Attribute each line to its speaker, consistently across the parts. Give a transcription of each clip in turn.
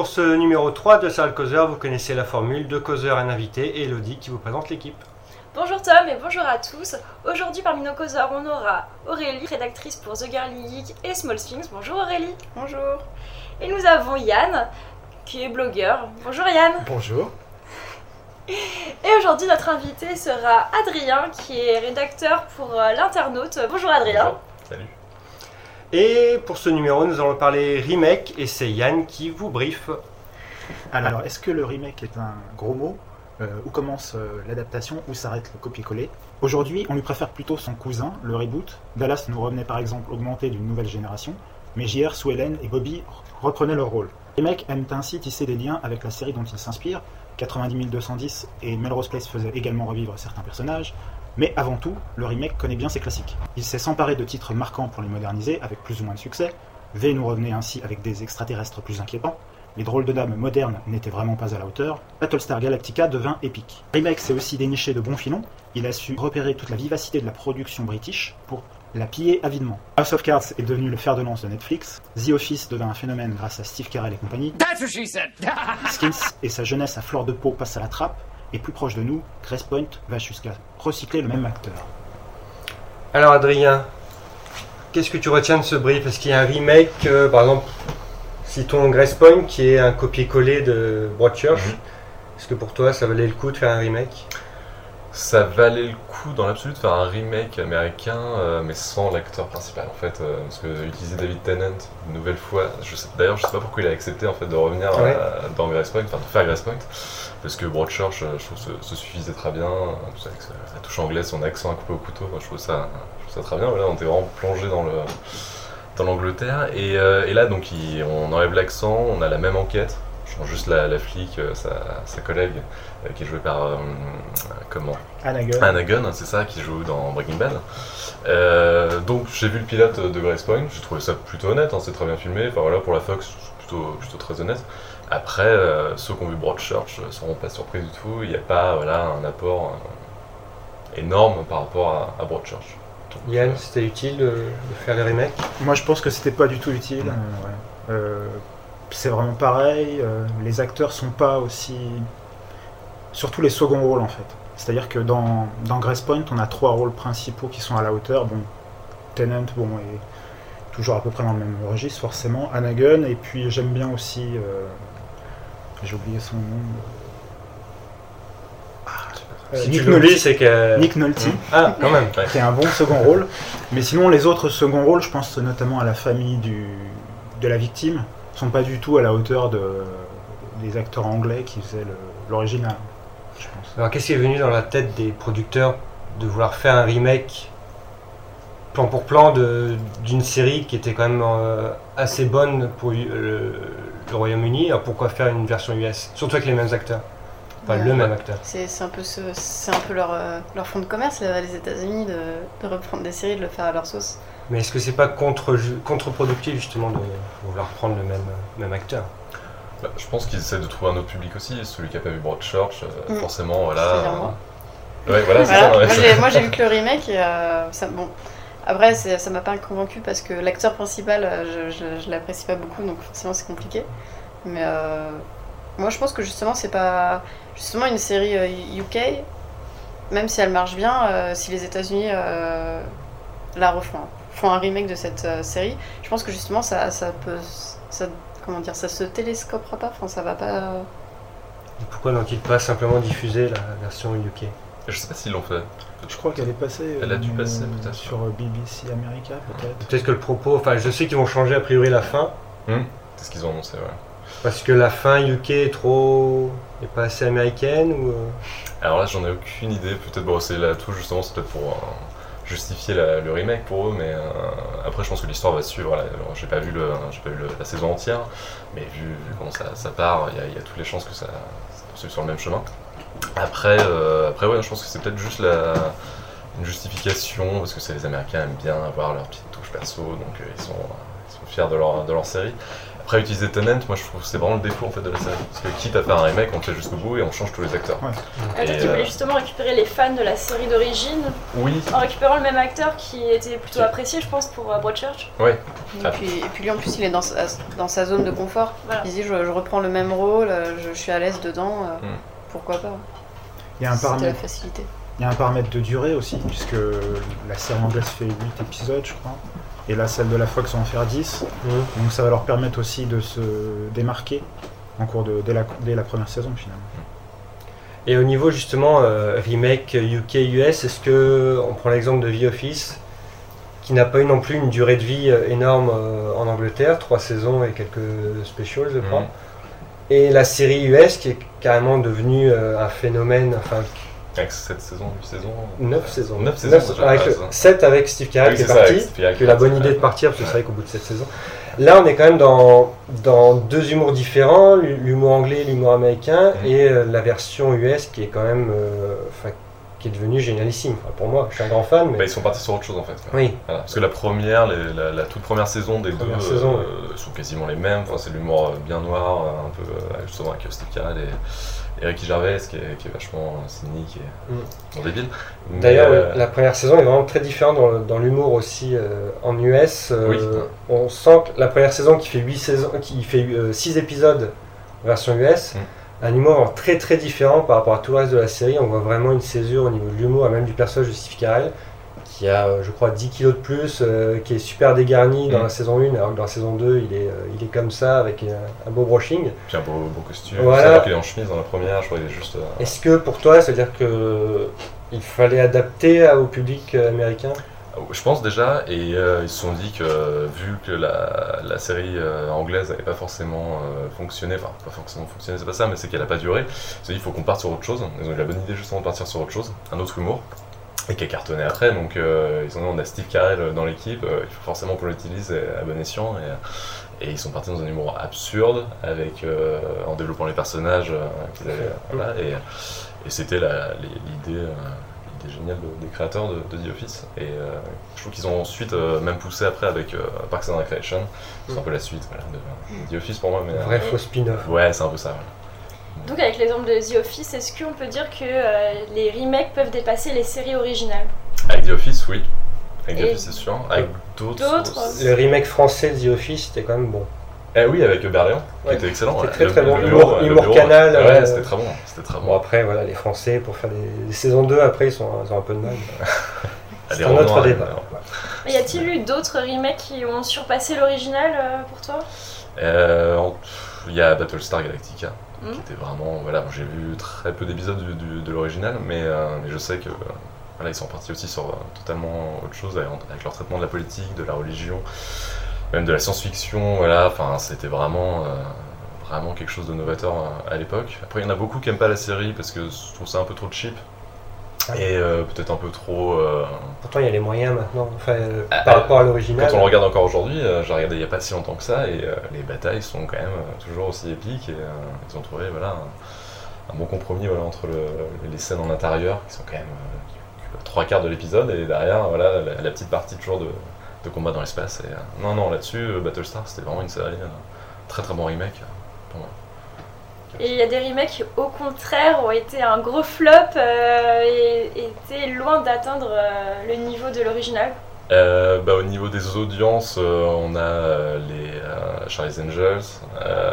Speaker 1: Pour ce numéro 3 de Salle Causeur. Vous connaissez la formule de causeur un invité et Elodie qui vous présente l'équipe.
Speaker 2: Bonjour Tom et bonjour à tous. Aujourd'hui parmi nos causeurs on aura Aurélie, rédactrice pour The Girly Geek et Small Things. Bonjour Aurélie.
Speaker 3: Bonjour.
Speaker 2: Et nous avons Yann qui est blogueur. Bonjour Yann.
Speaker 4: Bonjour.
Speaker 2: Et aujourd'hui notre invité sera Adrien qui est rédacteur pour euh, l'Internaute. Bonjour Adrien.
Speaker 5: Bonjour. Salut.
Speaker 1: Et pour ce numéro, nous allons parler remake et c'est Yann qui vous briefe.
Speaker 4: Alors, est-ce que le remake est un gros mot Euh, Où commence euh, l'adaptation Où s'arrête le copier-coller? Aujourd'hui, on lui préfère plutôt son cousin, le reboot. Dallas nous revenait par exemple augmenté d'une nouvelle génération, mais JR, Sue et Bobby reprenaient leur rôle. Les mecs aiment ainsi tisser des liens avec la série dont ils s'inspirent. 90 210 et Melrose Place faisaient également revivre certains personnages. Mais avant tout, le remake connaît bien ses classiques. Il s'est s'emparé de titres marquants pour les moderniser, avec plus ou moins de succès. V nous revenait ainsi avec des extraterrestres plus inquiétants. Les drôles de dames modernes n'étaient vraiment pas à la hauteur. Battlestar Galactica devint épique. Remake s'est aussi déniché de bons filons. Il a su repérer toute la vivacité de la production british pour la piller avidement. House of Cards est devenu le fer de lance de Netflix. The Office devint un phénomène grâce à Steve Carell et compagnie. Skins et sa jeunesse à fleur de peau passent à la trappe. Et plus proche de nous, Grace Point va jusqu'à recycler le même acteur.
Speaker 1: Alors Adrien, qu'est-ce que tu retiens de ce brief? Est-ce qu'il y a un remake, euh, par exemple, citons Grace Point qui est un copier-coller de Broadchurch?
Speaker 5: Mhm.
Speaker 1: Est-ce que pour toi ça valait le coup de faire un remake?
Speaker 5: Ça valait le coup dans l'absolu de faire un remake américain, euh, mais sans l'acteur principal en fait, euh, parce que utiliser David Tennant une nouvelle fois, je sais, d'ailleurs je sais pas pourquoi il a accepté en fait de revenir
Speaker 1: Ouais.
Speaker 5: euh, dans Grace Point, enfin de faire Grace Point, parce que Broadchurch, euh, je trouve se, se suffisait très bien, tout ça avec sa- touche anglaise, son accent à couper au couteau, moi je trouve ça, je trouve ça très bien. Voilà, on était vraiment plongé dans le dans l'Angleterre et, euh, et là donc il- on enlève l'accent, on a la même enquête. Je juste la, la flic, euh, sa, sa collègue, euh, qui est jouée par euh, comment?
Speaker 4: Anna Gunn,
Speaker 5: c'est ça, qui joue dans Breaking Bad. Euh, donc j'ai vu le pilote de Grace Point, j'ai trouvé ça plutôt honnête, hein, c'est très bien filmé. Enfin voilà, pour la Fox, c'est plutôt, plutôt très honnête. Après, euh, ceux qui ont vu Broadchurch ne seront pas surpris du tout. Il n'y a pas voilà, un apport euh, énorme par rapport à, à Broadchurch. Donc,
Speaker 1: Yann,
Speaker 5: euh,
Speaker 1: c'était utile de, de faire les remakes?
Speaker 4: Moi, je pense que c'était pas du tout utile.
Speaker 5: Mm.
Speaker 4: euh, ouais. Euh, c'est vraiment pareil. euh, les acteurs sont pas aussi. Surtout les seconds rôles, en fait. C'est-à-dire que dans, dans Grace Point, on a trois rôles principaux qui sont à la hauteur. Bon, Tennant, bon, est toujours à peu près dans le même registre, forcément. Anna Gunn, et puis j'aime bien aussi. euh, J'ai oublié son nom. euh,
Speaker 1: Si
Speaker 4: Nick Nolte.
Speaker 1: c'est que.
Speaker 4: Nick Nolte.
Speaker 1: Ah, quand même.
Speaker 4: qui est un bon second rôle. Mais sinon, les autres seconds rôles, je pense notamment à la famille du, de la victime, sont pas du tout à la hauteur de, des acteurs anglais qui faisaient l'original.
Speaker 1: Alors qu'est-ce qui est venu dans la tête des producteurs de vouloir faire un remake plan pour plan d'une série qui était quand même euh, assez bonne pour euh, le, le Royaume-Uni? Alors pourquoi faire une version US Surtout avec les mêmes acteurs. Enfin,
Speaker 3: Ouais.
Speaker 1: le même acteur.
Speaker 3: C'est c'est un peu, ce, c'est un peu leur, euh, leur fond de commerce, là, les États-Unis, de, de reprendre des séries, de le faire à leur sauce.
Speaker 1: Mais est-ce que c'est pas contre, contre-productif justement de vouloir prendre le même, même acteur?
Speaker 5: Bah, je pense qu'ils essaient de trouver un autre public aussi. Celui qui n'a pas vu Broadchurch, euh,
Speaker 3: Mm.
Speaker 5: forcément, voilà.
Speaker 3: Moi.
Speaker 5: Ouais, voilà, c'est
Speaker 3: Voilà.
Speaker 5: ça. ouais.
Speaker 3: Moi, j'ai- vu que le remake, et, euh, ça, bon. Après, ça m'a pas convaincu parce que l'acteur principal, euh, je, je, je l'apprécie pas beaucoup, donc forcément c'est compliqué. Mais euh, moi je pense que justement, c'est pas. Justement, une série euh, UK, même si elle marche bien, euh, si les États-Unis euh, la refont, font un remake de cette euh, série, je pense que justement ça, ça peut. Ça, comment dire, ça se télescopera pas, enfin ça va pas.
Speaker 1: Pourquoi n'ont-ils pas simplement diffusé la version UK
Speaker 5: Je sais pas s'ils l'ont fait.
Speaker 4: Je crois qu'elle est passée,
Speaker 5: Elle a dû
Speaker 4: euh,
Speaker 5: passer, peut-être.
Speaker 4: sur euh, BBC America, peut-être.
Speaker 1: Peut-être que le propos, enfin je sais qu'ils vont changer a priori la fin,
Speaker 5: C'est ce qu'ils ont annoncé, ouais.
Speaker 1: Parce que la fin UK est trop... est pas assez américaine ou... euh,
Speaker 5: Alors là, j'en ai aucune idée. Peut-être, bon, c'est là tout justement, c'est peut-être pour euh, justifier la- le remake pour eux, mais euh, après, je pense que l'histoire va suivre. J'ai pas vu, le- la saison entière, mais vu, comment ça, part, il y, a- toutes les chances que ça, ça poursuive sur le même chemin. Après, euh, après ouais, je pense que c'est peut-être juste la, une justification, parce que les Américains aiment bien avoir leur petite touche perso, donc ils, sont, ils sont fiers de leur, de leur série. Après utiliser Tenant, moi je trouve que c'est vraiment le défaut en fait de la série. Parce que quitte à faire un remake, on fait jusqu'au bout et on change tous les acteurs.
Speaker 4: Ouais.
Speaker 2: Toi, tu voulais
Speaker 5: euh,
Speaker 2: justement récupérer les fans de la série d'origine
Speaker 5: Oui,
Speaker 2: en récupérant le même acteur qui était plutôt apprécié, je pense, pour euh, Broadchurch.
Speaker 5: ouais.
Speaker 3: Et puis, et puis lui en plus il est dans sa, dans sa zone de confort.
Speaker 2: Voilà.
Speaker 3: Il dit je, je reprends le même rôle, euh, je, je suis à l'aise dedans, euh,
Speaker 5: Mm.
Speaker 3: pourquoi pas.
Speaker 4: Il y a un
Speaker 3: C'était la
Speaker 4: paramètre
Speaker 3: facilité.
Speaker 4: Il y a un paramètre de durée aussi, puisque la série anglaise fait 8 épisodes, je crois, et là, celle de la Fox va en faire 10.
Speaker 1: Mhm.
Speaker 4: Donc ça va leur permettre aussi de se démarquer en cours de, dès, la, dès la première saison, finalement.
Speaker 1: Et au niveau justement euh, remake UK-US, est-ce que on prend l'exemple de The Office, qui n'a pas eu non plus une durée de vie euh, énorme euh, en Angleterre, trois saisons et quelques specials, je crois.
Speaker 5: Mhm.
Speaker 1: Et la série US qui est carrément devenue euh, un phénomène, enfin
Speaker 5: Avec 7 saisons, 8 saisons
Speaker 1: 9 saisons.
Speaker 5: 9 saisons, déjà,
Speaker 1: avec
Speaker 5: ouais,
Speaker 1: le-
Speaker 5: ça.
Speaker 1: 7 avec Steve Carell qui est parti, qui a eu la bonne idée de partir, parce que c'est vrai qu'au bout de 7 saisons. Là, on est quand même dans, dans deux humours différents, l'humour anglais, l'humour américain,
Speaker 5: Mhm.
Speaker 1: et euh, la version US qui est quand même, euh, qui est devenue génialissime. Enfin, pour moi, je suis un grand fan, mais
Speaker 5: Bah, ils sont partis sur autre chose en fait.
Speaker 1: oui,
Speaker 5: Voilà, parce que la première, les- la, la toute première saison des
Speaker 1: Première
Speaker 5: deux
Speaker 1: saison,
Speaker 5: euh, sont quasiment les mêmes. Enfin, c'est l'humour euh, bien noir, euh, un peu euh, justement Carell et, et Ricky Gervais, qui est, qui est vachement cynique et
Speaker 1: Mm.
Speaker 5: débile.
Speaker 1: D'ailleurs,
Speaker 5: euh,
Speaker 1: la première saison est vraiment très différente dans, l'humour aussi euh, en US.
Speaker 5: Oui.
Speaker 1: On sent que la première saison qui fait 8 saisons, qui fait 6 épisodes version US,
Speaker 5: Mm.
Speaker 1: Un humour très très différent par rapport à tout le reste de la série. On voit vraiment une césure au niveau de l'humour et même du personnage de Steve Carell qui a, euh, je crois, 10 kilos de plus, euh, qui est super dégarni dans
Speaker 5: Mm.
Speaker 1: la saison 1, alors que dans la saison 2, il est, euh, il est comme ça avec un beau brushing.
Speaker 5: Puis un beau, beau costume.
Speaker 1: Voilà.
Speaker 5: C'est alors qu'il est en chemise dans la première, je crois qu'il est juste. euh,
Speaker 1: Est-ce que pour toi, ça veut dire que il fallait adapter au public américain?
Speaker 5: Je pense déjà, et euh, ils se sont dit que vu que la, la série euh, anglaise n'avait pas forcément euh, fonctionné, enfin pas forcément fonctionné, c'est pas ça, mais c'est qu'elle n'a pas duré, ils se sont dit il faut qu'on parte sur autre chose. Ils ont eu la bonne idée justement de partir sur autre chose, un autre humour, et qui a cartonné après. Donc ils ont dit on a Steve Carell dans l'équipe, il faut forcément qu'on l'utilise à bon escient. Et, et ils sont partis dans un humour absurde, avec, euh, en développant les personnages qu'ils avaient, voilà, et, et c'était l'idée. De- des créateurs de, de The Office. Et euh, je trouve qu'ils ont ensuite euh, même poussé après avec euh, Parks and Recreation. C'est un peu la suite voilà, de, de The Office pour moi. Mais,
Speaker 1: Un
Speaker 5: euh,
Speaker 1: vrai faux spin-off.
Speaker 5: ouais, c'est un peu ça. voilà.
Speaker 2: Donc, avec l'exemple de The Office, est-ce qu'on peut dire que euh, les remakes peuvent dépasser les séries originales?
Speaker 5: Avec The Office, oui. Avec The Office, c'est sûr. Avec d'autres.
Speaker 1: Le remake français de The Office, c'était quand même bon.
Speaker 5: Eh oui, avec Berléand, qui
Speaker 1: Ouais,
Speaker 5: était excellent.
Speaker 1: c'était très,
Speaker 5: Le-
Speaker 1: très bon. Humour-
Speaker 5: bureau, le
Speaker 1: humour
Speaker 5: bureau,
Speaker 1: canal,
Speaker 5: Ouais,
Speaker 1: euh,
Speaker 5: c'était très bon. C'était très
Speaker 1: Bon,
Speaker 5: bon.
Speaker 1: après, voilà, les Français, pour faire des, des saisons 2, après, ils, sont, ils ont un peu de mal. C'est un autre débat.
Speaker 2: Y a-t-il eu d'autres remakes qui ont surpassé l'original euh, pour toi?
Speaker 5: Euh, Il y a Battlestar Galactica,
Speaker 2: Mhm.
Speaker 5: qui était vraiment. Voilà, j'ai vu très peu d'épisodes du- du- de l'original, mais, euh, mais je sais que. voilà, ils sont partis aussi sur euh, totalement autre chose, avec leur traitement de la politique, de la religion, même de la science-fiction. Voilà, enfin, c'était vraiment. euh, Vraiment quelque chose de novateur euh, à l'époque. Après, il y en a beaucoup qui aiment pas la série parce que je trouve ça un peu trop cheap et euh, peut-être un peu trop. euh,
Speaker 1: Pourtant, il y a les moyens maintenant, enfin,
Speaker 5: Ah,
Speaker 1: par rapport à l'original.
Speaker 5: Quand on le regarde encore aujourd'hui, j'ai regardé il n'y a pas si longtemps que ça, et les batailles sont quand même toujours aussi épiques, et ils ont trouvé voilà, un, un bon compromis voilà, entre le- les scènes en intérieur, qui sont quand même trois quarts de l'épisode, et derrière voilà, la, la petite partie toujours de, de combat dans l'espace. Et, euh, non, non, là-dessus, euh, Battlestar, c'était vraiment une série, euh, très très bon remake euh, pour moi.
Speaker 2: Et il y a des remakes qui, au contraire, ont été un gros flop euh, et étaient loin d'atteindre euh, le niveau de l'original.
Speaker 5: Euh, bah, au niveau des audiences, euh, on a euh, les euh, Charlie's Angels, euh,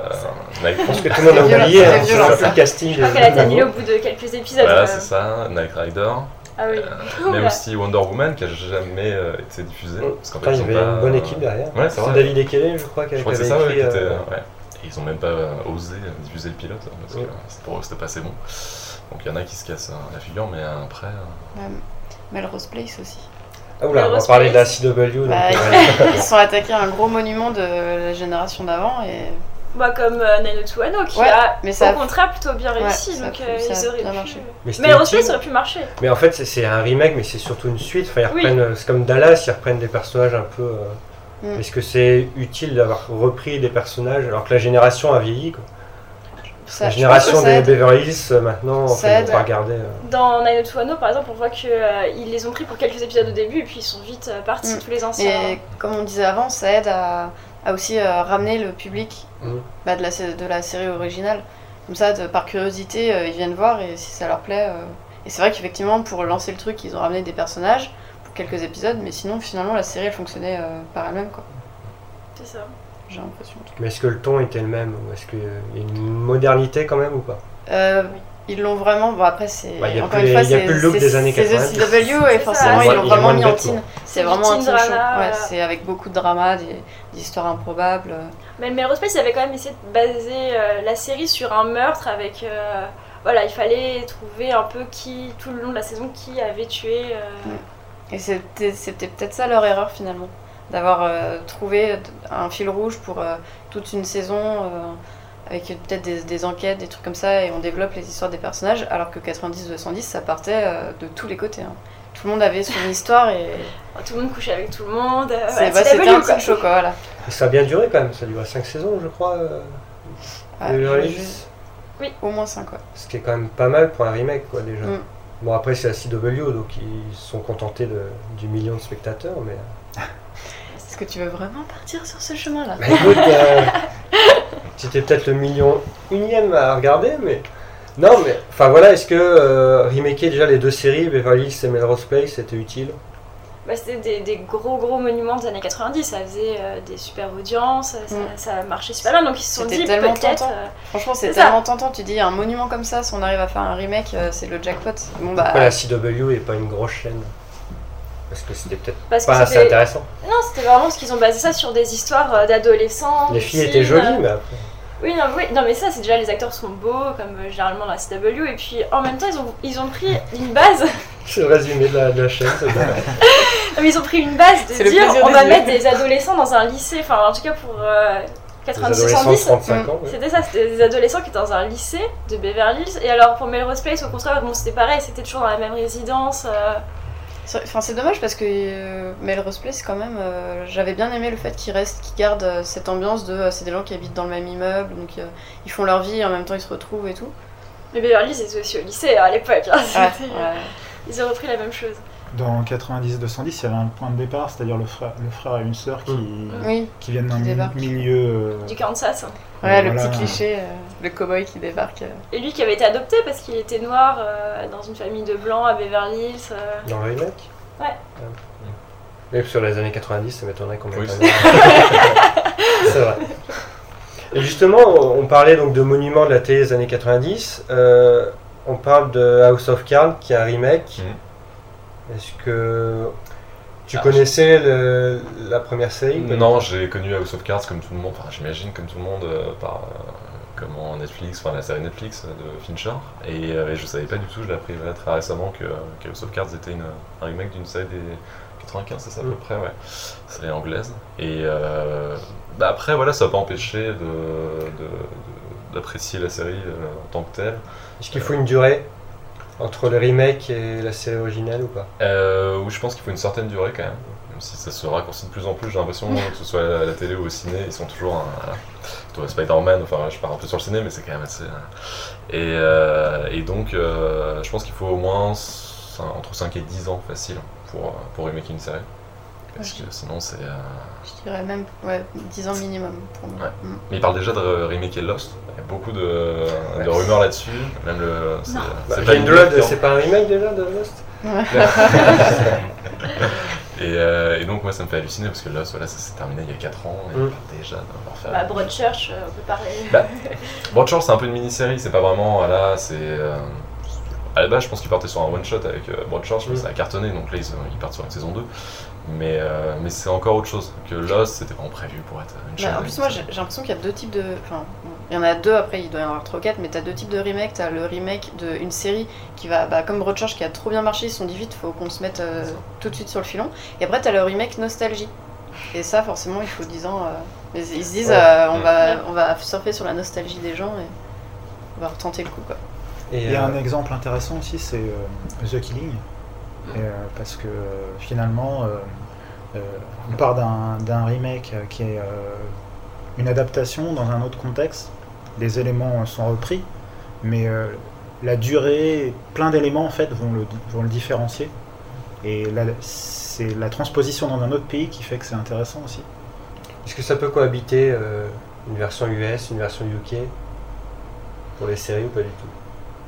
Speaker 5: Night-
Speaker 1: Je pense que tout le monde a oublié,
Speaker 3: c'est
Speaker 1: hein, le casting.
Speaker 2: Je crois qu'elle a été annulée au bout de quelques épisodes.
Speaker 5: voilà,
Speaker 2: euh.
Speaker 5: c'est ça, Night Rider.
Speaker 2: Ah oui.
Speaker 5: Euh, mais aussi Wonder Woman qui a jamais euh, été diffusée. Parce qu'en
Speaker 1: il y
Speaker 5: ils
Speaker 1: avait
Speaker 5: pas-
Speaker 1: une bonne équipe derrière.
Speaker 5: Ouais, c'est.
Speaker 1: David Ekele, je crois, qui
Speaker 5: Je
Speaker 1: avait
Speaker 5: crois
Speaker 1: écrit, euh,
Speaker 5: ouais. Et ils ont même pas euh, osé diffuser le pilote parce que pour eux c'était pas assez bon. Donc il y en a qui se cassent euh, la figure, mais euh, après. euh,
Speaker 3: Melrose Place aussi.
Speaker 1: Ah, oula, on va parler de la. CW. donc,
Speaker 3: Bah,
Speaker 1: euh,
Speaker 3: ils se sont attaqués à un gros monument de la génération d'avant et
Speaker 2: Bah, comme euh, 90210 qui
Speaker 3: Ouais,
Speaker 2: a
Speaker 3: mais ça
Speaker 2: au contraire plutôt bien réussi.
Speaker 3: ça a
Speaker 2: donc euh,
Speaker 3: ça
Speaker 2: ils auraient pu.
Speaker 3: marché.
Speaker 1: mais
Speaker 2: Mais. Place aurait pu marcher.
Speaker 1: Mais en fait, c'est- c'est un remake, mais c'est surtout une suite. Enfin, ils
Speaker 2: Oui.
Speaker 1: reprennent, euh, c'est comme Dallas, ils reprennent des personnages un peu. euh,
Speaker 3: Mm.
Speaker 1: Est-ce que c'est utile d'avoir repris des personnages alors que la génération a vieilli quoi?
Speaker 3: ça,
Speaker 1: La génération
Speaker 3: que ça
Speaker 1: des. Beverly Hills, maintenant, en
Speaker 3: Ça
Speaker 1: fait,
Speaker 3: aide.
Speaker 1: on va regarder. euh,
Speaker 2: Dans 90210 par exemple, on voit qu'ils les ont pris pour quelques épisodes au début et puis ils sont vite partis
Speaker 3: Mm.
Speaker 2: tous les anciens.
Speaker 3: Et comme on disait avant, ça aide à à aussi euh, ramener le public
Speaker 1: Mhm.
Speaker 3: bah, de, la, de la série originale. Comme ça, de- par curiosité, euh, ils viennent voir et si ça leur plaît. euh. Et c'est vrai qu'effectivement, pour lancer le truc, ils ont ramené des personnages pour quelques épisodes, mais sinon, finalement, la série elle fonctionnait euh, par elle-même, quoi.
Speaker 2: C'est ça.
Speaker 3: J'ai l'impression.
Speaker 1: Mais est-ce que le ton était le même ou est-ce qu'il y a une modernité quand même ou pas?
Speaker 3: Euh, ils l'ont vraiment. Bon, après, c'est.
Speaker 1: Bah,
Speaker 3: encore
Speaker 1: plus
Speaker 3: une fois,
Speaker 1: les- y a
Speaker 3: c'est
Speaker 1: plus le look
Speaker 3: c'est-
Speaker 1: des années
Speaker 3: c'est The
Speaker 1: 90.
Speaker 3: CW et
Speaker 2: C'est
Speaker 3: forcément, ils l'ont vraiment mis en teen. C'est
Speaker 2: C'est
Speaker 3: vraiment un
Speaker 2: teen
Speaker 3: show. Ouais, c'est avec beaucoup de drama, des, des histoires improbables.
Speaker 2: Mais Melrose Place, ils avaient quand même essayé de baser euh, la série sur un meurtre avec. euh, voilà, il fallait trouver un peu qui, tout le long de la saison, qui avait tué. euh,
Speaker 3: Et c'était c'était peut-être ça leur erreur finalement, d'avoir euh, trouvé un fil rouge pour euh, toute une saison euh, avec peut-être des, des enquêtes, des trucs comme ça, et on développe les histoires des personnages, alors que 90-210 ça partait euh, de tous les côtés. hein. Tout le monde avait son histoire et
Speaker 2: tout le monde couchait avec tout le monde. euh,
Speaker 3: c'est-
Speaker 2: voilà,
Speaker 3: bah, c'était un teen show quoi, voilà.
Speaker 1: Et ça a bien duré quand même, ça a duré 5 saisons je crois. euh,
Speaker 3: Ah,
Speaker 1: Hills.
Speaker 3: Au moins 5 quoi.
Speaker 1: Ce qui est quand même pas mal pour un remake quoi déjà.
Speaker 3: Mm.
Speaker 1: Bon après c'est la CW donc ils se sont contentés de, du million de spectateurs mais...
Speaker 3: Est-ce que tu veux vraiment partir sur ce chemin-là?
Speaker 1: Bah, écoute, euh, c'était peut-être le million unième à regarder mais... Non mais enfin voilà est-ce que euh, remaker déjà les deux séries Beverly Hills et Melrose Place c'était utile?
Speaker 2: Bah, c'était des, des gros gros monuments des années 90, ça faisait euh, des super audiences, ça,
Speaker 3: Mm.
Speaker 2: ça marchait super bien, donc ils se sont dit
Speaker 3: tellement
Speaker 2: peut-être.
Speaker 3: tentant.
Speaker 2: euh,
Speaker 3: Franchement c'est
Speaker 2: C'est ça.
Speaker 3: tellement tentant, tu dis un monument comme ça, si on arrive à faire un remake, euh, c'est le jackpot. Bon bah...
Speaker 1: Pourquoi la CW est pas une grosse chaîne? Parce que c'était peut-être pas assez
Speaker 2: c'était-
Speaker 1: intéressant.
Speaker 2: Non, c'était vraiment parce qu'ils ont basé ça sur des histoires d'adolescents.
Speaker 1: Les filles étaient jolies
Speaker 2: euh,
Speaker 1: mais après...
Speaker 2: Oui non, oui, non, mais ça, c'est déjà les acteurs sont beaux, comme euh, généralement dans la CW, et puis en même temps, ils ont, ils ont pris une base.
Speaker 1: C'est le résumé de la, de la chaîne. c'est
Speaker 2: mais ils ont pris une base de dire on va mettre des adolescents dans un lycée, enfin en tout cas pour euh,
Speaker 1: Les adolescents de
Speaker 2: 90-70.
Speaker 1: 35 ans. ouais.
Speaker 2: C'était ça, c'était des adolescents qui étaient dans un lycée de Beverly Hills. Et alors pour Melrose Place, au contraire, bon, c'était pareil, c'était toujours dans la même résidence. euh,
Speaker 3: Enfin, c'est dommage parce que euh, Melrose Place, quand même, euh, j'avais bien aimé le fait qu'ils restent, qu'ils gardent euh, cette ambiance de. c'est des gens qui habitent dans le même immeuble, donc ils font leur vie et en même temps ils se retrouvent et tout.
Speaker 2: Mais Beverly était aussi au lycée à l'époque. hein,
Speaker 3: Ouais,
Speaker 2: c'était-
Speaker 3: ouais.
Speaker 2: Ils ont repris la même chose.
Speaker 4: Dans 90-210, il y avait un point de départ, c'est-à-dire le frère, le frère et une sœur qui,
Speaker 3: Oui,
Speaker 4: qui viennent d'un milieu. euh,
Speaker 2: Du Kansas.
Speaker 3: ouais, le
Speaker 4: Voilà.
Speaker 3: petit cliché, euh, le cowboy qui débarque. euh.
Speaker 2: Et lui qui avait été adopté parce qu'il était noir euh, dans une famille de blancs à Beverly Hills. euh.
Speaker 1: Dans le remake
Speaker 2: Ouais.
Speaker 1: Mais sur les années 90, ça m'étonnerait qu'on
Speaker 5: Oui,
Speaker 1: C'est vrai. Et justement, on parlait donc de monuments de la télé des années 90. euh, on parle de House of Cards qui est un remake. Est-ce que tu
Speaker 5: Ah,
Speaker 1: connaissais le- la première série
Speaker 5: Non, j'ai connu House of Cards comme tout le monde, enfin j'imagine comme tout le monde euh, par euh, comment Netflix, enfin la série Netflix euh, de Fincher. Et, euh, et je savais pas du tout, je l'ai appris très récemment que, que House of Cards était une, un remake d'une série des 95, c'est ça à peu
Speaker 1: Mm.
Speaker 5: près, ouais. Série anglaise. Et euh, bah après, voilà, ça n'a pas empêché de- de- de- d'apprécier la série euh, en tant que telle.
Speaker 1: Est-ce qu'il faut une durée? Entre le remake et la série originale ou pas
Speaker 5: Euh, où je pense qu'il faut une certaine durée quand même. Même si ça se raccourcit de plus en plus, j'ai l'impression que ce soit à la télé ou au ciné, ils sont toujours un. Toi, Spider-Man, enfin je pars un peu sur le ciné, mais c'est quand même assez. euh, Et, euh, et donc, euh, je pense qu'il faut au moins entre 5 et 10 ans facile pour, pour remaker une série. Parce que sinon, c'est. euh,
Speaker 3: Je dirais même ouais, 10 ans minimum pour moi.
Speaker 5: Ouais.
Speaker 3: Mm.
Speaker 5: Mais ils parlent déjà de re- remaker Lost. Il y a beaucoup de, de rumeurs là-dessus. Même le. c'est-.
Speaker 1: Bah,
Speaker 5: pas
Speaker 1: c'est pas un remake déjà de Lost
Speaker 5: Et, euh, et donc moi ça me fait halluciner parce que là voilà, ça s'est terminé il y a 4 ans et
Speaker 1: Mm.
Speaker 5: on parle déjà d'en refaire.
Speaker 2: Bah, Broadchurch, euh, on peut parler.
Speaker 5: Bah, Broadchurch c'est un peu une mini-série, c'est pas vraiment voilà, c'est euh, à la base je pense qu'ils partaient sur un one shot avec euh, Broadchurch mais
Speaker 1: Mm.
Speaker 5: ça a cartonné donc là ils, ils partent sur une saison 2. Mais, euh, mais c'est encore autre chose que Lost, c'était vraiment prévu pour être une chaîne.
Speaker 3: Bah, en plus, moi j'ai l'impression qu'il y a deux types de. Enfin, il y en a deux après, il doit y en avoir trois ou quatre, mais t'as deux types de remake. T'as le remake d'une série qui va, bah, comme Broadchurch qui a trop bien marché, ils se sont dit vite, faut qu'on se mette euh, tout de suite sur le filon. Et après, t'as le remake Nostalgie. Et ça, forcément, il faut 10 ans. euh, Ils, ils se disent,
Speaker 1: Ouais.
Speaker 3: euh, on,
Speaker 5: Mm.
Speaker 3: va, on va surfer sur la nostalgie des gens et on va retenter le coup. Quoi.
Speaker 1: Et,
Speaker 4: Il y a
Speaker 1: euh,
Speaker 4: un exemple intéressant aussi, c'est euh, The Killing. Et, euh, parce que euh, finalement, euh, euh, on part d'un remake qui est euh, une adaptation dans un autre contexte. Les éléments sont repris, mais euh, la durée, plein d'éléments en fait vont le, vont le différencier. Et c'est la transposition dans un autre pays qui fait que c'est intéressant aussi.
Speaker 1: Est-ce que ça peut cohabiter euh, une version US, une version UK pour les séries ou pas du tout?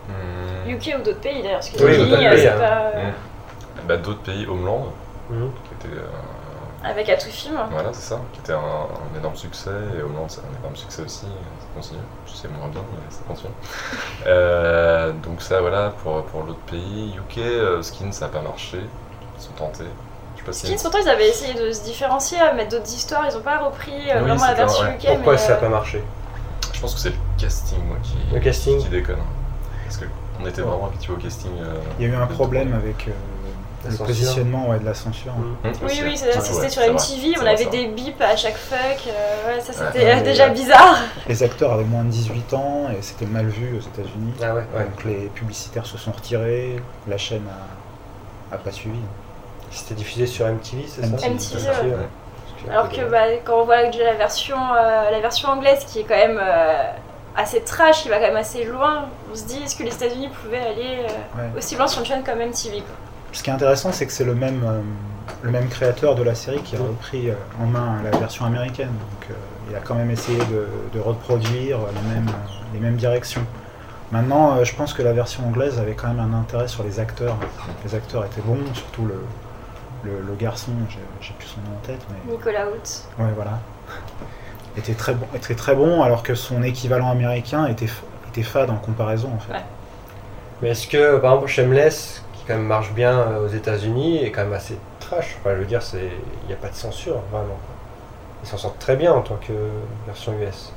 Speaker 5: Hmm.
Speaker 2: UK ou d'autres pays d'ailleurs, parce que
Speaker 1: Oui,
Speaker 2: les
Speaker 1: d'autres
Speaker 2: pays,
Speaker 1: pays,
Speaker 2: c'est pas.
Speaker 5: Bah, D'autres pays, Homeland,
Speaker 1: Mhm.
Speaker 5: qui était, euh,
Speaker 2: Avec à tout film.
Speaker 5: voilà, c'est ça, qui était un, un énorme succès, et Homeland c'est un énorme succès aussi, ça continue, je sais moins bien, mais ça continue. Euh, donc ça, voilà, pour, pour l'autre pays, UK, euh, Skin, ça n'a pas marché, ils sont tentés.
Speaker 2: Skins, pourtant, ils avaient essayé de se différencier, à mettre d'autres histoires, ils ont pas repris euh,
Speaker 5: Oui,
Speaker 2: vraiment la version. UK.
Speaker 1: Pourquoi
Speaker 2: mais,
Speaker 1: ça n'a
Speaker 2: euh,
Speaker 1: pas marché?
Speaker 5: Je pense que c'est le casting, moi, qui,
Speaker 1: Le casting
Speaker 5: qui déconne. Parce qu'on était vraiment habitué au casting. euh,
Speaker 4: Il y a eu un problème avec euh, le positionnement ouais, de la censure.
Speaker 1: Mhm.
Speaker 5: Hum,
Speaker 2: Oui, oui,
Speaker 5: Ouais,
Speaker 2: c'était
Speaker 5: ouais,
Speaker 2: sur MTV, on avait des bips à chaque fuck, euh, ouais, ça
Speaker 5: Ouais,
Speaker 2: c'était déjà bizarre.
Speaker 4: Les acteurs avaient moins de 18 ans et c'était mal vu aux États-Unis.
Speaker 1: Ah ouais, ouais.
Speaker 4: Donc les publicitaires se sont retirés, la chaîne a, a pas suivi.
Speaker 1: C'était diffusé sur MTV, c'est ça
Speaker 4: MTV,
Speaker 2: MTV, Alors que bah, quand on voit déjà la version, euh, la version anglaise qui est quand même euh, assez trash, qui va quand même assez loin, on se dit est-ce que les États-Unis pouvaient aller euh,
Speaker 4: Ouais.
Speaker 2: aussi loin sur une chaîne comme MTV quoi.
Speaker 4: Ce qui est intéressant, c'est que c'est le même, euh, le même créateur de la série qui a repris euh, en main la version américaine. Donc euh, il a quand même essayé de, de reproduire les mêmes, les mêmes directions. Maintenant, je pense que la version anglaise avait quand même un intérêt sur les acteurs. Les acteurs étaient bons, surtout le, le, le garçon, j'ai plus son nom en tête, mais
Speaker 2: Nicolas Hoult.
Speaker 4: ouais, voilà. Était très bon, était très bon, alors que son équivalent américain était, était fade en comparaison en fait.
Speaker 2: Ouais.
Speaker 1: Mais est-ce que, par exemple, Shameless, quand même marche bien euh, aux États-Unis, est quand même assez trash Enfin, je veux dire, c'est- il n'y a pas de censure, vraiment. Ils s'en sortent très bien en tant que version US.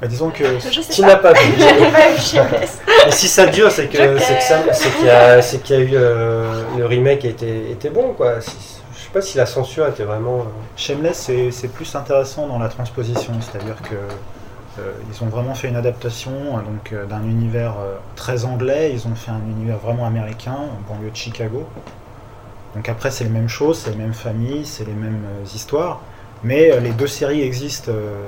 Speaker 4: Bah, disons que
Speaker 1: Tu
Speaker 2: pas.
Speaker 1: n'as pas vu. Et si ça dure, c'est que c'est que ça- c'est qu'il y a, c'est qu'il y a eu euh, le remake était, était bon, quoi. Si- je sais pas si la censure était vraiment. euh,
Speaker 4: Shameless, c'est c'est plus intéressant dans la transposition, c'est-à-dire que ils ont vraiment fait une adaptation euh, donc euh, d'un univers euh, très anglais, ils ont fait un univers vraiment américain, en banlieue de Chicago. Donc après, c'est les mêmes choses, c'est les mêmes familles, c'est les mêmes euh, histoires, mais euh, les deux séries existent, euh,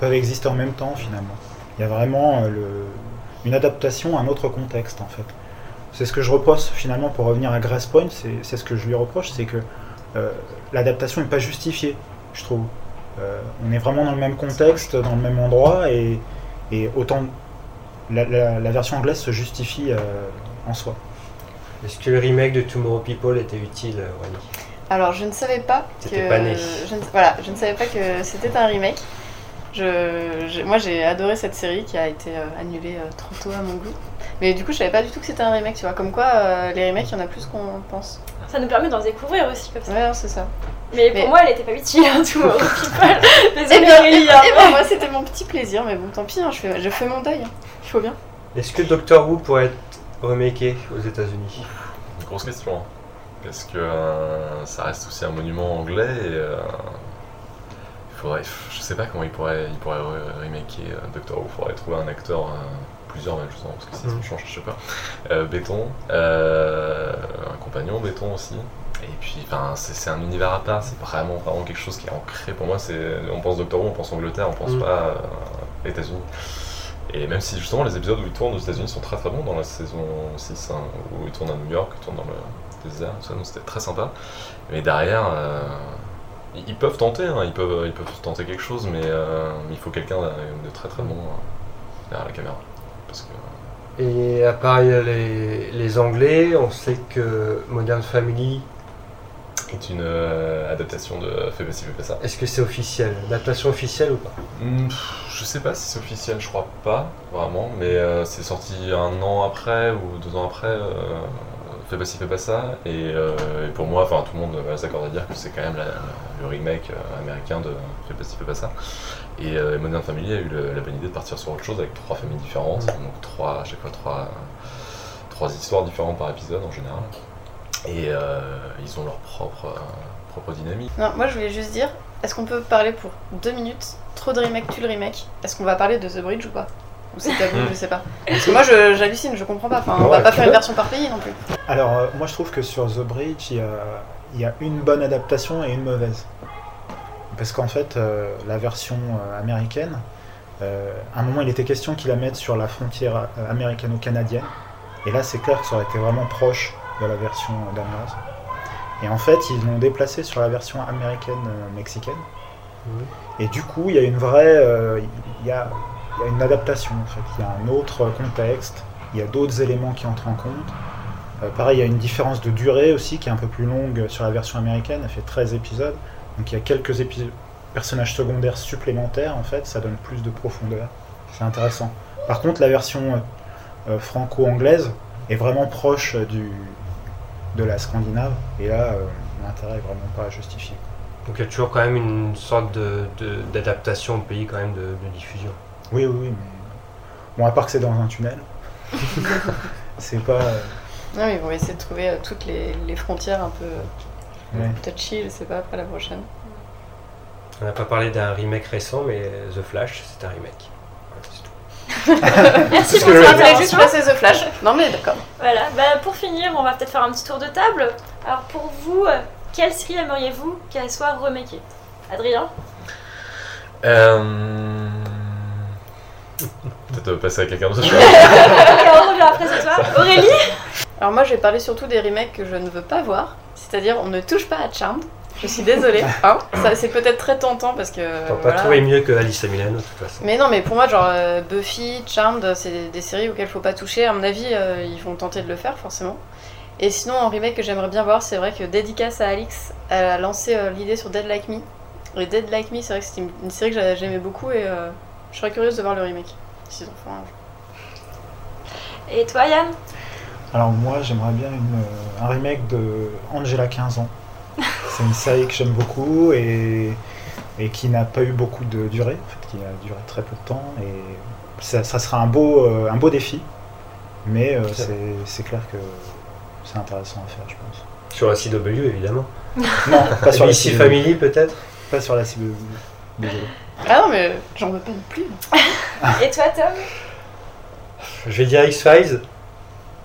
Speaker 4: peuvent exister en même temps finalement. Il y a vraiment euh, une adaptation à un autre contexte en fait. C'est ce que je reproche finalement pour revenir à Grace Point, c'est ce que je lui reproche, c'est que euh, l'adaptation n'est pas justifiée, je trouve. Euh, on est vraiment dans le même contexte, dans le même endroit, et, et autant la, la- la version anglaise se justifie euh, en soi.
Speaker 1: Est-ce que le remake de Tomorrow People était utile, euh, Wally
Speaker 3: Alors, je ne savais pas que.
Speaker 1: T'étais pas né.
Speaker 3: Je ne... Voilà, je ne savais pas que c'était un remake. Je... je- Moi, j'ai adoré cette série qui a été euh, annulée euh, trop tôt à mon goût. Mais du coup, je savais pas du tout que c'était un remake, tu vois. Comme quoi, euh, les remakes, il y en a plus qu'on pense.
Speaker 2: Ça nous permet d'en découvrir aussi comme ça.
Speaker 3: Ouais, c'est ça.
Speaker 2: Mais pour
Speaker 3: Mais-
Speaker 2: moi, elle était pas utile, hein, tout le Désolée,
Speaker 3: bien,
Speaker 2: Aurélie. hein.
Speaker 3: eh ben, moi, c'était mon petit plaisir, mais bon, tant pis, hein, je, fais... je fais mon deuil. hein. Il faut bien.
Speaker 1: Est-ce que Doctor Who pourrait être remaké aux États-Unis?
Speaker 5: Une grosse question. hein. Parce que euh, ça reste aussi un monument anglais et euh, il faudrait, je sais pas comment il pourrait, il pourrait re- remaker euh, Doctor Who. Il faudrait trouver un acteur, euh, plusieurs même, je pense, parce que si ça
Speaker 1: Mhm.
Speaker 5: change, je sais pas. Euh, béton, euh, un compagnon béton aussi. Et puis, c'est un univers à part. C'est vraiment, vraiment quelque chose qui est ancré. Pour moi, c'est, on pense Doctor Who, on pense Angleterre, on pense
Speaker 1: Mhm.
Speaker 5: pas euh, États-Unis. Et même si justement les épisodes où ils tournent aux États-Unis sont très très bons dans la saison 6, hein, où ils tournent à New York, ils tournent dans le désert, tout ça, donc c'était très sympa. Mais derrière, euh, ils peuvent tenter, hein, ils, peuvent, ils peuvent tenter quelque chose, mais euh, il faut quelqu'un de, très très bon euh, derrière la caméra. Parce que,
Speaker 1: Et à part les, les Anglais, on sait que Modern Family,
Speaker 5: c'est une euh, adaptation de Fais fais pas ça.
Speaker 1: est-ce que c'est officiel? Adaptation officielle ou pas?
Speaker 5: Hmm, je sais pas si c'est officiel, je crois pas vraiment, mais euh, c'est sorti un an après ou deux ans après. Euh, fais pas ci, fais pas ça. Et, euh, et pour moi, enfin tout le monde va s'accorder à dire que c'est quand même la- la- le remake américain de Fais pas ci, fais pas ça. Et Modern Family a eu le- la bonne idée de partir sur autre chose avec trois familles différentes, donc trois, à chaque fois trois, trois histoires différentes par épisode en général. Et euh, ils ont leur propre, euh, propre dynamique.
Speaker 3: Non, moi, je voulais juste dire, est-ce qu'on peut parler pour deux minutes Trop de remake, tu le remake. Est-ce qu'on va parler de The Bridge ou pas? Ou c'est tabou, je sais pas. Parce que moi, je- j'hallucine, je comprends pas. Enfin, on
Speaker 1: Ouais,
Speaker 3: va pas faire une version par pays non plus.
Speaker 4: Alors, euh, moi je trouve que sur The Bridge, il y a, il y a une bonne adaptation et une mauvaise. Parce qu'en fait, euh, la version euh, américaine, euh, à un moment il était question qu'ils la mettent sur la frontière américano-canadienne. Et là, c'est clair que ça aurait été vraiment proche de la version euh, danoise. Et en fait, ils l'ont déplacé sur la version américaine-mexicaine.
Speaker 1: Mhm.
Speaker 4: Et du coup, il y a une vraie. euh, Il y, a, il y a une adaptation, en fait. Il y a un autre contexte, il y a d'autres éléments qui entrent en compte. Euh, pareil, il y a une différence de durée aussi qui est un peu plus longue sur la version américaine. Elle fait 13 épisodes. Donc il y a quelques personnages secondaires supplémentaires, en fait. Ça donne plus de profondeur. C'est intéressant. Par contre, la version euh, franco-anglaise est vraiment proche du, de la Scandinave. Et là, euh, l'intérêt est vraiment pas justifié.
Speaker 1: Donc il y a toujours quand même une sorte de- de- d'adaptation au pays quand même de, de diffusion.
Speaker 4: Oui, oui, oui, mais. Bon, à part que c'est dans un tunnel. c'est pas. euh,
Speaker 3: Non, mais ils vont essayer de trouver euh, toutes les, les frontières un peu
Speaker 4: ouais.
Speaker 3: touchy, je sais pas, après la prochaine.
Speaker 1: On n'a pas parlé d'un remake récent, mais The Flash, c'est un remake. Voilà.
Speaker 2: Merci
Speaker 1: ce
Speaker 2: pour
Speaker 1: voulais
Speaker 3: juste passer The Flash. Non, mais d'accord.
Speaker 2: Voilà, bah, pour finir, on va peut-être faire un petit tour de table. Alors pour vous, quelle série aimeriez-vous qu'elle soit remakée Adrien?
Speaker 5: Euh... Peut-être euh, passer à quelqu'un d'autre.
Speaker 2: on revient après c'est toi. Aurélie?
Speaker 3: Alors moi, je vais parler surtout des remakes que je ne veux pas voir. C'est-à-dire, on ne touche pas à Charmed. Je suis désolée. hein. Ça, c'est peut-être très tentant parce que.
Speaker 1: On peut pas
Speaker 3: voilà.
Speaker 1: trouver mieux que Alice à Milano de toute façon.
Speaker 3: Mais non, mais pour moi, genre euh, Buffy, Charmed, c'est des, des séries auxquelles faut pas toucher. À mon avis, euh, ils vont tenter de le faire forcément. Et sinon, en remake que j'aimerais bien voir, c'est vrai que dédicace à Alix, elle a lancé euh, l'idée sur Dead Like Me. Et Dead Like Me, c'est vrai que c'était une, une série que j'a- j'aimais beaucoup et euh, je serais curieuse de voir le remake. S'ils en font un jour.
Speaker 2: Et toi Yann?
Speaker 4: Alors moi j'aimerais bien une, un remake de Angela 15 ans. C'est une série que j'aime beaucoup et, et qui n'a pas eu beaucoup de durée, en fait, qui a duré très peu de temps. Et ça, ça sera un beau, euh, un beau défi, mais euh,
Speaker 1: C'est
Speaker 4: clair que c'est intéressant à faire, je pense.
Speaker 1: Sur la CW évidemment.
Speaker 4: Non, pas sur la CW.
Speaker 1: Family peut-être
Speaker 4: Pas sur la CW. Désolé.
Speaker 3: Ah non, mais j'en veux pas non plus.
Speaker 2: Et toi Tom?
Speaker 1: Je vais dire X-Files.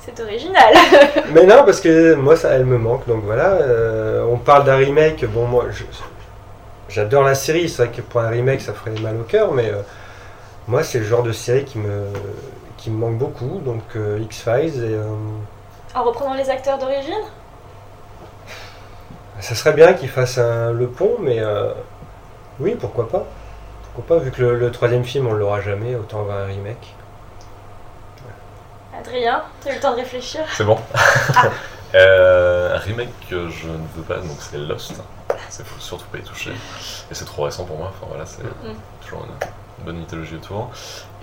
Speaker 2: C'est original.
Speaker 1: Mais non, parce que moi, ça, elle me manque. Donc voilà, euh, on parle d'un remake. Bon, moi, je- j'adore la série. C'est vrai que pour un remake, ça ferait mal au cœur. Mais euh, moi, c'est le genre de série qui me, qui me manque beaucoup. Donc euh, X-Files. Et
Speaker 2: En reprenant les acteurs d'origine?
Speaker 1: Ça serait bien qu'ils fassent un- le pont. Mais oui, pourquoi pas Pourquoi pas Vu que le, le troisième film, on l'aura jamais. Autant avoir un remake.
Speaker 2: Adrien, tu as eu le temps de réfléchir
Speaker 5: C'est bon. Euh, un remake que je ne veux pas, donc c'est Lost. C'est faut surtout pas y toucher. Et c'est trop récent pour moi. Enfin voilà, c'est
Speaker 2: Mm.
Speaker 5: toujours une, bonne mythologie autour.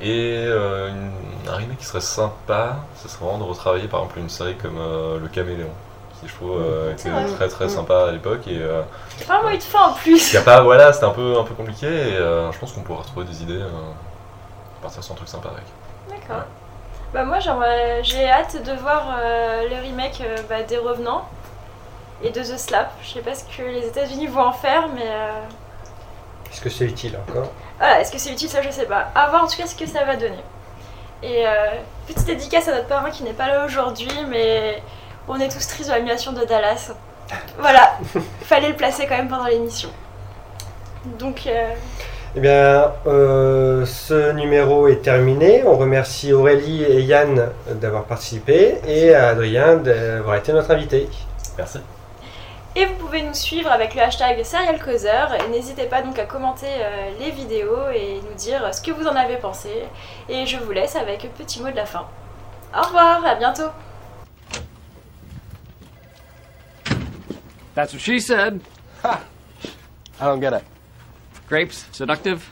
Speaker 5: Et euh, une- un remake qui serait sympa, ce serait vraiment de retravailler par exemple une série comme euh, Le Caméléon, qui je trouve euh, était très très
Speaker 3: Mm.
Speaker 5: sympa à l'époque. Et euh,
Speaker 2: pas eu de fin en plus.
Speaker 5: il y a pas, voilà, c'était un peu un peu compliqué. Et euh, je pense qu'on pourra retrouver des idées, euh, partir sur un truc sympa avec.
Speaker 2: D'accord. Bah moi j'aimerais- j'ai hâte de voir euh, le remake euh, bah, des Revenants et de The Slap. Je sais pas ce que les États-Unis vont en faire, mais euh,
Speaker 1: Est-ce que c'est utile encore?
Speaker 2: Voilà, est-ce que c'est utile? Ça je sais pas. À voir en tout cas ce que ça va donner. Et euh, petite dédicace à notre parrain qui n'est pas là aujourd'hui, mais on est tous tristes de l'annulation de Dallas. Voilà, fallait le placer quand même pendant l'émission. Donc euh,
Speaker 1: Eh bien, euh, ce numéro est terminé. On remercie Aurélie et Yann d'avoir participé et à Adrien d'avoir été notre invité.
Speaker 5: Merci.
Speaker 2: Et vous pouvez nous suivre avec le hashtag SerialCauseur. Et n'hésitez pas donc à commenter euh, les vidéos et nous dire ce que vous en avez pensé. Et je vous laisse avec un petit mot de la fin. Au revoir, à bientôt
Speaker 6: That's what she said.
Speaker 7: I don't get it.
Speaker 6: Grapes, seductive.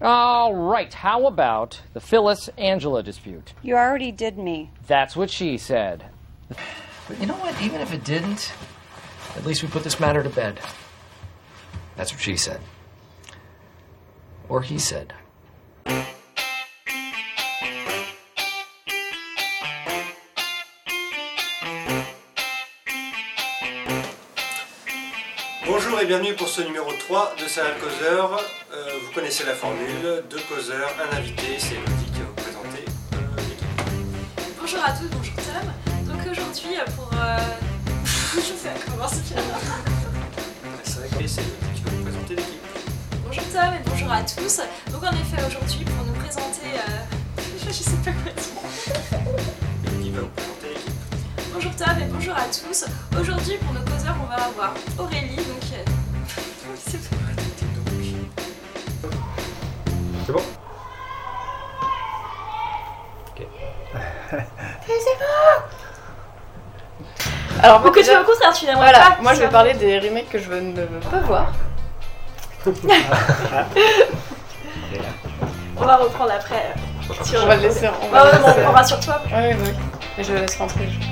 Speaker 7: All right, how about the Phyllis Angela dispute?
Speaker 8: You already did me.
Speaker 7: That's what she said.
Speaker 9: But you know what? Even if it didn't, at least we put this matter to bed. That's what she said. Or he said.
Speaker 1: Bienvenue pour ce numéro 3 de Serial Causeur. Euh, vous connaissez la formule, deux causeurs, un invité, c'est Elodie qui va vous présenter euh.
Speaker 2: Bonjour à tous, bonjour Tom. Donc aujourd'hui pour... euh, je sais se faire.
Speaker 1: C'est vrai que c'est Elodie qui va vous présenter l'équipe.
Speaker 2: Bonjour Tom et bonjour à tous. Donc en effet aujourd'hui pour nous présenter... euh, je sais pas quoi dire.
Speaker 1: Elodie va vous présenter l'équipe.
Speaker 2: bonjour Tom et bonjour à tous. Aujourd'hui pour nos causeurs on va avoir Aurélie, donc...
Speaker 3: Alors,
Speaker 2: Ou que tu
Speaker 3: déjà-
Speaker 2: au contraire, tu n'aimerais
Speaker 3: Voilà,
Speaker 2: pas
Speaker 3: moi je vais parler des remakes que je ne veux pas voir.
Speaker 2: On va reprendre après. Si
Speaker 3: On va le laisser. On va
Speaker 2: ouais, bon, on sur toi.
Speaker 3: Ouais, ouais. Mais je le laisse rentrer. je-